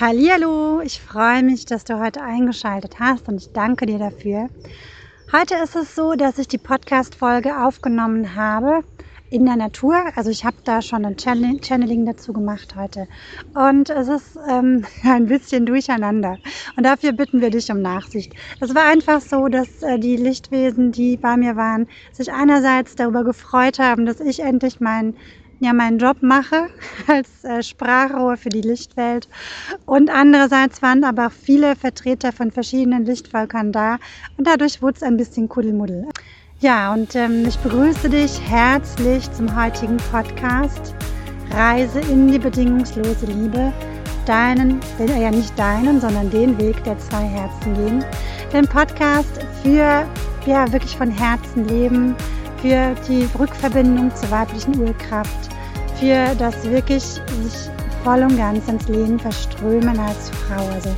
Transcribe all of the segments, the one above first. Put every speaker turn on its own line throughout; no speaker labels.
Hallihallo, ich freue mich, dass du heute eingeschaltet hast und ich danke dir dafür. Heute ist es so, dass ich die Podcast-Folge aufgenommen habe in der Natur. Also ich habe da schon ein Channeling dazu gemacht heute. Und es ist ähm, ein bisschen durcheinander. Und dafür bitten wir dich um Nachsicht. Es war einfach so, dass äh, die Lichtwesen, die bei mir waren, sich einerseits darüber gefreut haben, dass ich endlich mein ja meinen Job mache als äh, Sprachrohr für die Lichtwelt. Und andererseits waren aber auch viele Vertreter von verschiedenen Lichtvölkern da und dadurch wurde es ein bisschen Kuddelmuddel. Ja, und ähm, ich begrüße dich herzlich zum heutigen Podcast Reise in die bedingungslose Liebe. Deinen, den, ja nicht deinen, sondern den Weg der zwei Herzen gehen. Den Podcast für ja wirklich von Herzen leben, für die Rückverbindung zur weiblichen Urkraft, für das wirklich sich voll und ganz ins Leben verströmen als Frau, also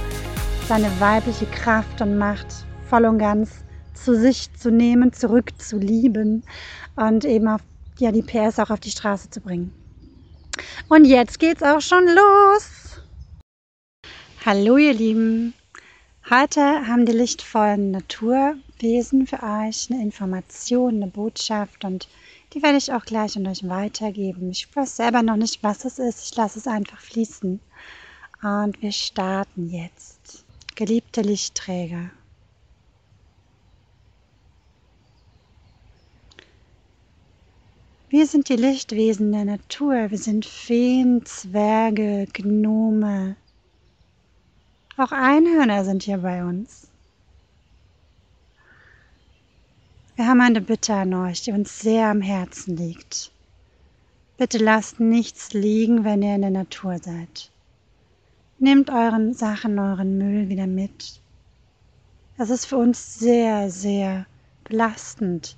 seine weibliche Kraft und Macht voll und ganz zu sich zu nehmen, zurück zu lieben und eben auf, ja, die PS auch auf die Straße zu bringen. Und jetzt geht's auch schon los. Hallo ihr Lieben. Heute haben die lichtvollen Naturwesen für euch eine Information, eine Botschaft und die werde ich auch gleich an euch weitergeben. Ich weiß selber noch nicht, was es ist. Ich lasse es einfach fließen. Und wir starten jetzt. Geliebte Lichtträger. Wir sind die Lichtwesen der Natur. Wir sind Feen, Zwerge, Gnome. Auch Einhörner sind hier bei uns. Wir haben eine Bitte an euch, die uns sehr am Herzen liegt. Bitte lasst nichts liegen, wenn ihr in der Natur seid. Nehmt euren Sachen, euren Müll wieder mit. Es ist für uns sehr, sehr belastend,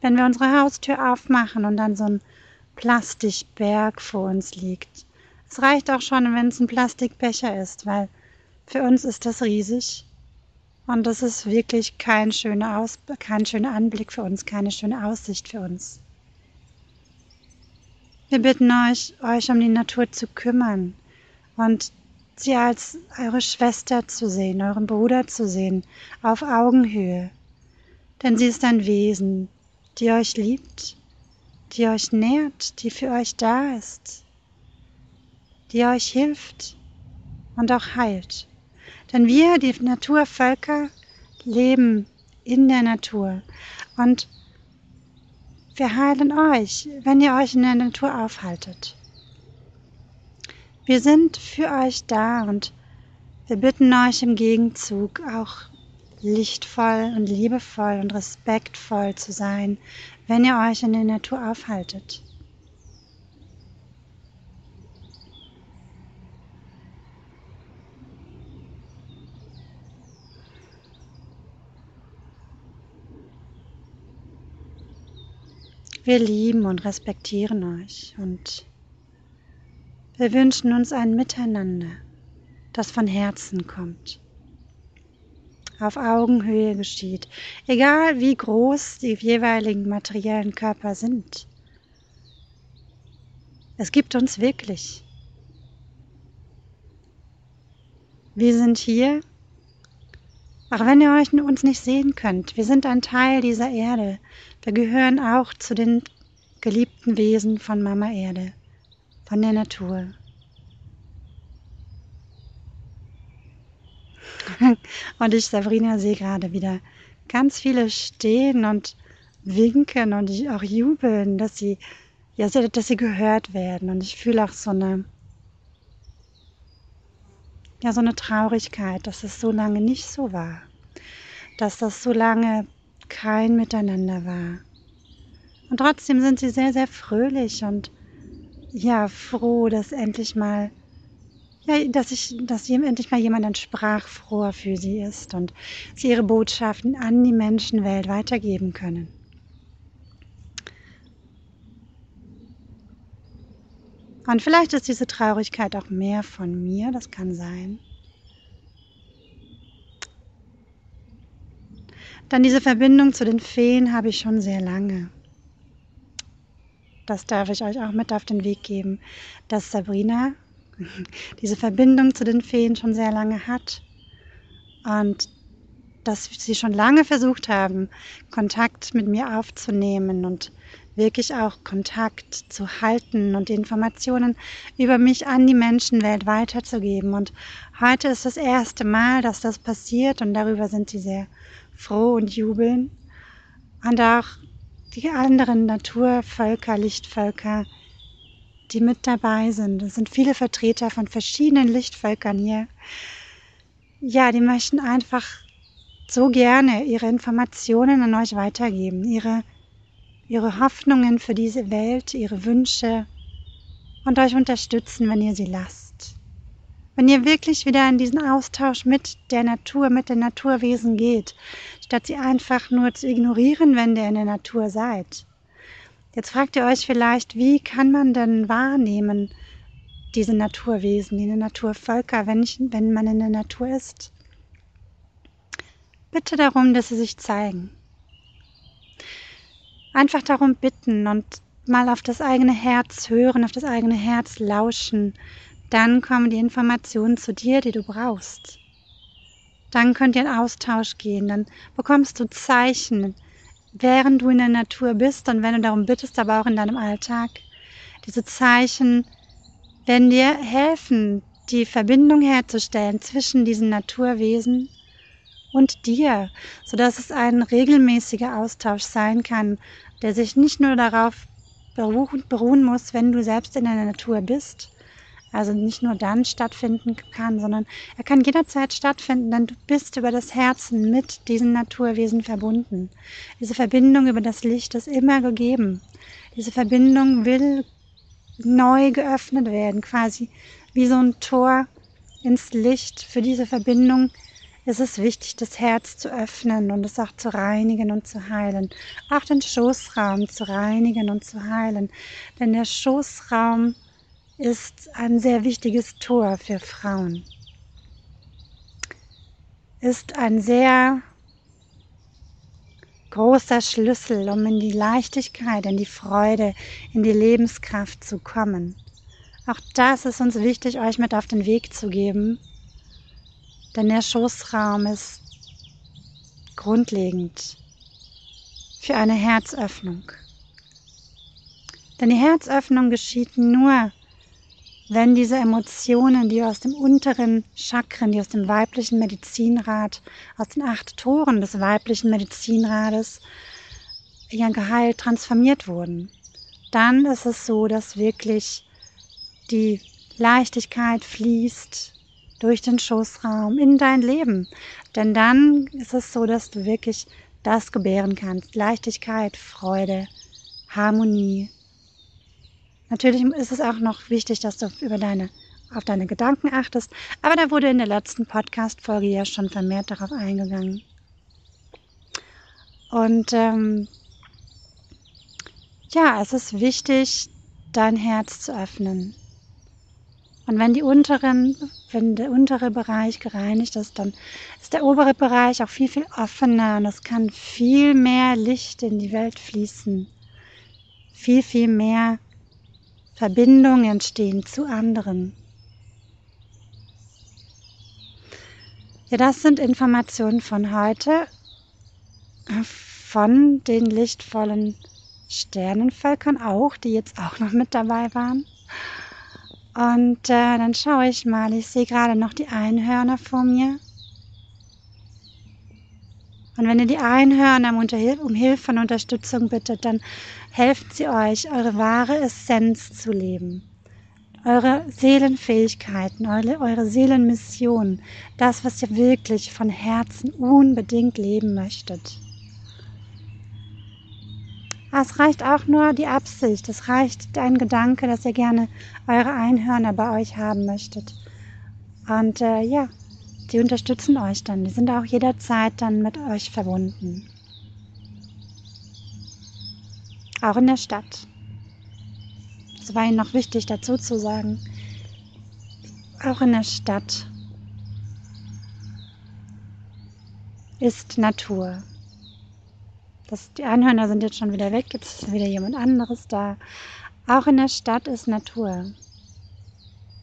wenn wir unsere Haustür aufmachen und dann so ein Plastikberg vor uns liegt. Es reicht auch schon, wenn es ein Plastikbecher ist, weil für uns ist das riesig und das ist wirklich kein schöner, Aus kein schöner Anblick für uns, keine schöne Aussicht für uns. Wir bitten euch, euch um die Natur zu kümmern und sie als eure Schwester zu sehen, euren Bruder zu sehen, auf Augenhöhe. Denn sie ist ein Wesen, die euch liebt, die euch nährt, die für euch da ist, die euch hilft und auch heilt. Denn wir, die Naturvölker, leben in der Natur. Und wir heilen euch, wenn ihr euch in der Natur aufhaltet. Wir sind für euch da und wir bitten euch im Gegenzug auch lichtvoll und liebevoll und respektvoll zu sein, wenn ihr euch in der Natur aufhaltet. Wir lieben und respektieren euch und wir wünschen uns ein Miteinander, das von Herzen kommt, auf Augenhöhe geschieht, egal wie groß die jeweiligen materiellen Körper sind. Es gibt uns wirklich. Wir sind hier, auch wenn ihr euch uns nicht sehen könnt. Wir sind ein Teil dieser Erde. Wir gehören auch zu den geliebten Wesen von Mama Erde, von der Natur. Und ich, Sabrina, sehe gerade wieder ganz viele stehen und winken und auch jubeln, dass sie, ja, dass sie gehört werden. Und ich fühle auch so eine, ja, so eine Traurigkeit, dass es so lange nicht so war. Dass das so lange kein Miteinander war. Und trotzdem sind sie sehr, sehr fröhlich und ja, froh, dass endlich mal, ja, dass ich, dass endlich mal jemand ein Sprachfroher für sie ist und sie ihre Botschaften an die Menschenwelt weitergeben können. Und vielleicht ist diese Traurigkeit auch mehr von mir, das kann sein. Dann diese Verbindung zu den Feen habe ich schon sehr lange. Das darf ich euch auch mit auf den Weg geben, dass Sabrina, diese Verbindung zu den Feen schon sehr lange hat und dass sie schon lange versucht haben, Kontakt mit mir aufzunehmen und wirklich auch Kontakt zu halten und Informationen über mich an die Menschenwelt weiterzugeben. Und heute ist das erste Mal, dass das passiert und darüber sind sie sehr froh und jubeln. Und auch die anderen Naturvölker, Lichtvölker, die mit dabei sind. Es sind viele Vertreter von verschiedenen Lichtvölkern hier. Ja, die möchten einfach so gerne ihre Informationen an euch weitergeben, ihre, ihre Hoffnungen für diese Welt, ihre Wünsche und euch unterstützen, wenn ihr sie lasst. Wenn ihr wirklich wieder in diesen Austausch mit der Natur, mit den Naturwesen geht, statt sie einfach nur zu ignorieren, wenn ihr in der Natur seid. Jetzt fragt ihr euch vielleicht, wie kann man denn wahrnehmen, diese Naturwesen, diese Naturvölker, wenn, ich, wenn man in der Natur ist? Bitte darum, dass sie sich zeigen. Einfach darum bitten und mal auf das eigene Herz hören, auf das eigene Herz lauschen. Dann kommen die Informationen zu dir, die du brauchst. Dann könnt ihr in Austausch gehen, dann bekommst du Zeichen, während du in der Natur bist und wenn du darum bittest, aber auch in deinem Alltag. Diese Zeichen werden dir helfen, die Verbindung herzustellen zwischen diesen Naturwesen und dir, sodass es ein regelmäßiger Austausch sein kann, der sich nicht nur darauf beruhen muss, wenn du selbst in der Natur bist, also nicht nur dann stattfinden kann, sondern er kann jederzeit stattfinden, denn du bist über das Herzen mit diesen Naturwesen verbunden. Diese Verbindung über das Licht ist immer gegeben. Diese Verbindung will neu geöffnet werden, quasi wie so ein Tor ins Licht. Für diese Verbindung es ist wichtig, das Herz zu öffnen und es auch zu reinigen und zu heilen. Auch den Schoßraum zu reinigen und zu heilen. Denn der Schoßraum ist ein sehr wichtiges Tor für Frauen. Ist ein sehr großer Schlüssel, um in die Leichtigkeit, in die Freude, in die Lebenskraft zu kommen. Auch das ist uns wichtig, euch mit auf den Weg zu geben, denn der Schoßraum ist grundlegend für eine Herzöffnung. Denn die Herzöffnung geschieht nur, wenn diese Emotionen, die aus dem unteren Chakren, die aus dem weiblichen Medizinrad, aus den acht Toren des weiblichen Medizinrades, ja geheilt transformiert wurden, dann ist es so, dass wirklich die Leichtigkeit fließt, durch den Schoßraum in dein Leben. Denn dann ist es so, dass du wirklich das gebären kannst. Leichtigkeit, Freude, Harmonie. Natürlich ist es auch noch wichtig, dass du über deine, auf deine Gedanken achtest. Aber da wurde in der letzten Podcast-Folge ja schon vermehrt darauf eingegangen. Und ähm, ja, es ist wichtig, dein Herz zu öffnen. Und wenn die unteren, wenn der untere Bereich gereinigt ist, dann ist der obere Bereich auch viel, viel offener und es kann viel mehr Licht in die Welt fließen. Viel, viel mehr Verbindungen entstehen zu anderen. Ja, das sind Informationen von heute, von den lichtvollen Sternenvölkern auch, die jetzt auch noch mit dabei waren. Und äh, dann schaue ich mal, ich sehe gerade noch die Einhörner vor mir. Und wenn ihr die Einhörner um Hilfe und Unterstützung bittet, dann helfen sie euch, eure wahre Essenz zu leben. Eure Seelenfähigkeiten, eure, eure Seelenmission, das, was ihr wirklich von Herzen unbedingt leben möchtet. Es reicht auch nur die Absicht, es reicht ein Gedanke, dass ihr gerne eure Einhörner bei euch haben möchtet. Und äh, ja, die unterstützen euch dann. Die sind auch jederzeit dann mit euch verbunden. Auch in der Stadt. Es war ihnen noch wichtig dazu zu sagen. Auch in der Stadt ist Natur. Das, die Einhörner sind jetzt schon wieder weg, jetzt ist wieder jemand anderes da. Auch in der Stadt ist Natur.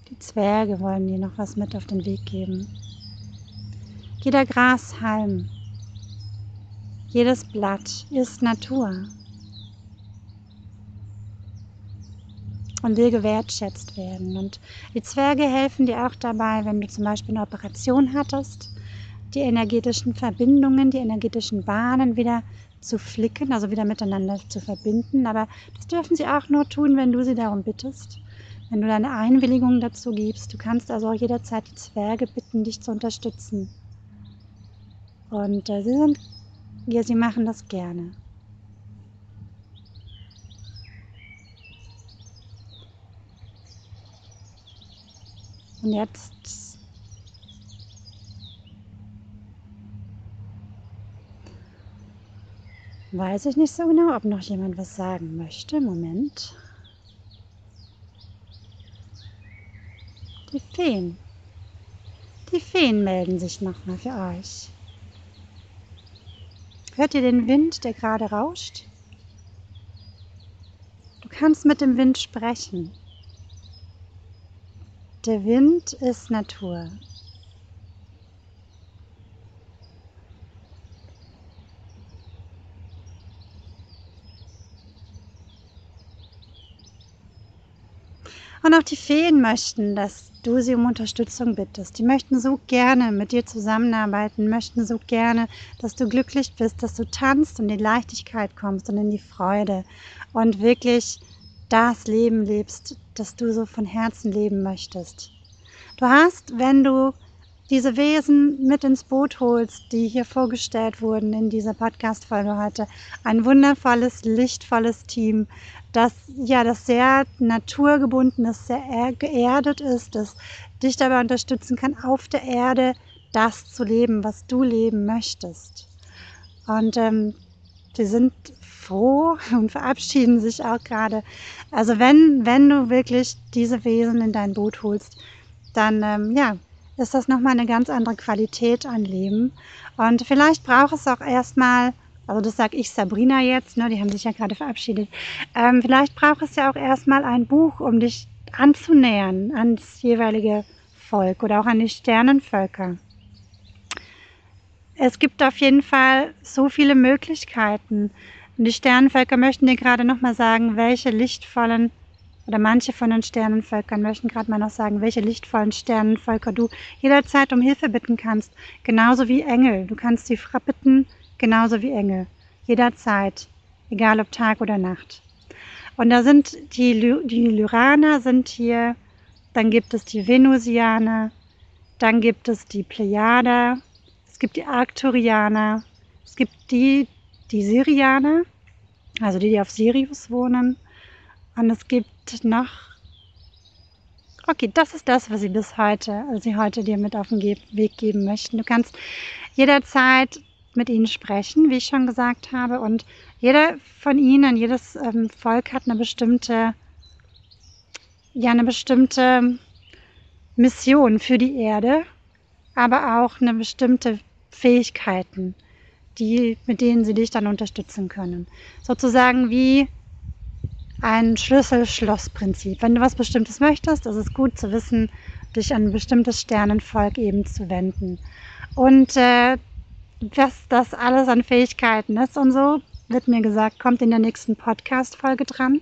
Die Die Zwerge wollen dir noch was mit auf den Weg geben. Jeder Grashalm, jedes Blatt ist Natur und will gewertschätzt werden. Und die Zwerge helfen dir auch dabei, wenn du zum Beispiel eine Operation hattest, die energetischen Verbindungen, die energetischen Bahnen wieder zu flicken, also wieder miteinander zu verbinden. Aber das dürfen sie auch nur tun, wenn du sie darum bittest, wenn du deine Einwilligung dazu gibst. Du kannst also auch jederzeit die Zwerge bitten, dich zu unterstützen. Und äh, sie sind, ja, sie machen das gerne. Und jetzt weiß ich nicht so genau, ob noch jemand was sagen möchte. Moment. Die Feen. Die Feen melden sich nochmal für euch. Hört ihr den Wind, der gerade rauscht? Du kannst mit dem Wind sprechen. Der Wind ist Natur. Und auch die Feen möchten, dass du sie um Unterstützung bittest. Die möchten so gerne mit dir zusammenarbeiten, möchten so gerne, dass du glücklich bist, dass du tanzt und in Leichtigkeit kommst und in die Freude und wirklich das Leben lebst, das du so von Herzen leben möchtest. Du hast, wenn du diese Wesen mit ins Boot holst, die hier vorgestellt wurden in dieser Podcast-Folge heute, ein wundervolles, lichtvolles Team, das ja, das sehr naturgebunden ist, sehr geerdet ist, das dich dabei unterstützen kann, auf der Erde das zu leben, was du leben möchtest. Und ähm, die sind froh und verabschieden sich auch gerade. Also wenn, wenn du wirklich diese Wesen in dein Boot holst, dann ähm, ja, ist das nochmal eine ganz andere Qualität an Leben. Und vielleicht braucht es auch erstmal, also das sage ich Sabrina jetzt, ne, die haben sich ja gerade verabschiedet, ähm, vielleicht braucht es ja auch erstmal ein Buch, um dich anzunähern ans jeweilige Volk oder auch an die Sternenvölker. Es gibt auf jeden Fall so viele Möglichkeiten. Und die Sternenvölker möchten dir gerade nochmal sagen, welche lichtvollen oder manche von den Sternenvölkern möchten gerade mal noch sagen, welche lichtvollen Sternenvölker du jederzeit um Hilfe bitten kannst. Genauso wie Engel. Du kannst sie bitten, genauso wie Engel. Jederzeit. Egal ob Tag oder Nacht. Und da sind die, die Lyraner sind hier. Dann gibt es die Venusianer. Dann gibt es die Plejader. Es gibt die Arcturianer. Es gibt die, die Sirianer. Also die, die auf Sirius wohnen. Und es gibt noch. Okay, das ist das, was sie bis heute, also sie heute dir mit auf den Weg geben möchten. Du kannst jederzeit mit ihnen sprechen, wie ich schon gesagt habe. Und jeder von ihnen, jedes ähm, Volk hat eine bestimmte, ja, eine bestimmte Mission für die Erde, aber auch eine bestimmte Fähigkeiten, die, mit denen sie dich dann unterstützen können. Sozusagen wie ein Schlüssel-Schloss-Prinzip. Wenn du was Bestimmtes möchtest, ist es gut zu wissen, dich an ein bestimmtes Sternenvolk eben zu wenden. Und äh, was das alles an Fähigkeiten ist und so, wird mir gesagt, kommt in der nächsten Podcast-Folge dran.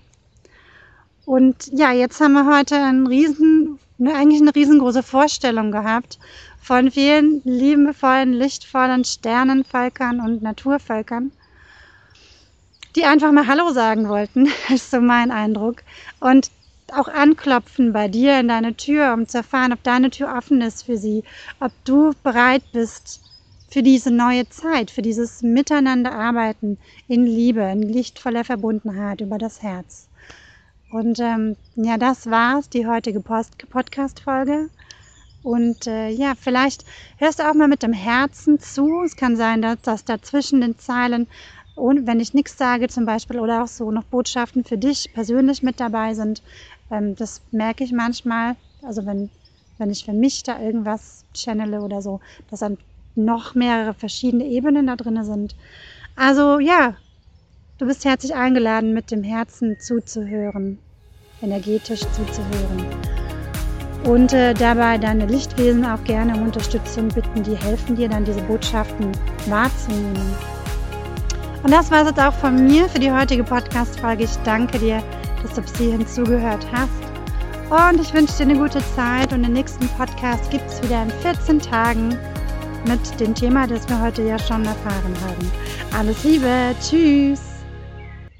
Und ja, jetzt haben wir heute einen riesen, ne, eigentlich eine riesengroße Vorstellung gehabt von vielen liebevollen, lichtvollen Sternenvölkern und Naturvölkern die einfach mal Hallo sagen wollten, ist so mein Eindruck. Und auch anklopfen bei dir in deine Tür, um zu erfahren, ob deine Tür offen ist für sie, ob du bereit bist für diese neue Zeit, für dieses Miteinanderarbeiten in Liebe, in lichtvoller Verbundenheit über das Herz. Und ähm, ja, das war's, die heutige Podcast-Folge. Und äh, ja, vielleicht hörst du auch mal mit dem Herzen zu. Es kann sein, dass, dass da zwischen den Zeilen und wenn ich nichts sage zum Beispiel oder auch so noch Botschaften für dich persönlich mit dabei sind, ähm, das merke ich manchmal. Also wenn, wenn ich für mich da irgendwas channele oder so, dass dann noch mehrere verschiedene Ebenen da drin sind. Also ja, du bist herzlich eingeladen, mit dem Herzen zuzuhören, energetisch zuzuhören. und äh, dabei deine Lichtwesen auch gerne um Unterstützung bitten. Die helfen dir dann, diese Botschaften wahrzunehmen. Und das war es jetzt auch von mir für die heutige Podcast-Folge. Ich danke dir, dass du bis hierhin zugehört hast. Und ich wünsche dir eine gute Zeit. Und den nächsten Podcast gibt es wieder in 14 Tagen mit dem Thema, das wir heute ja schon erfahren haben. Alles Liebe. Tschüss.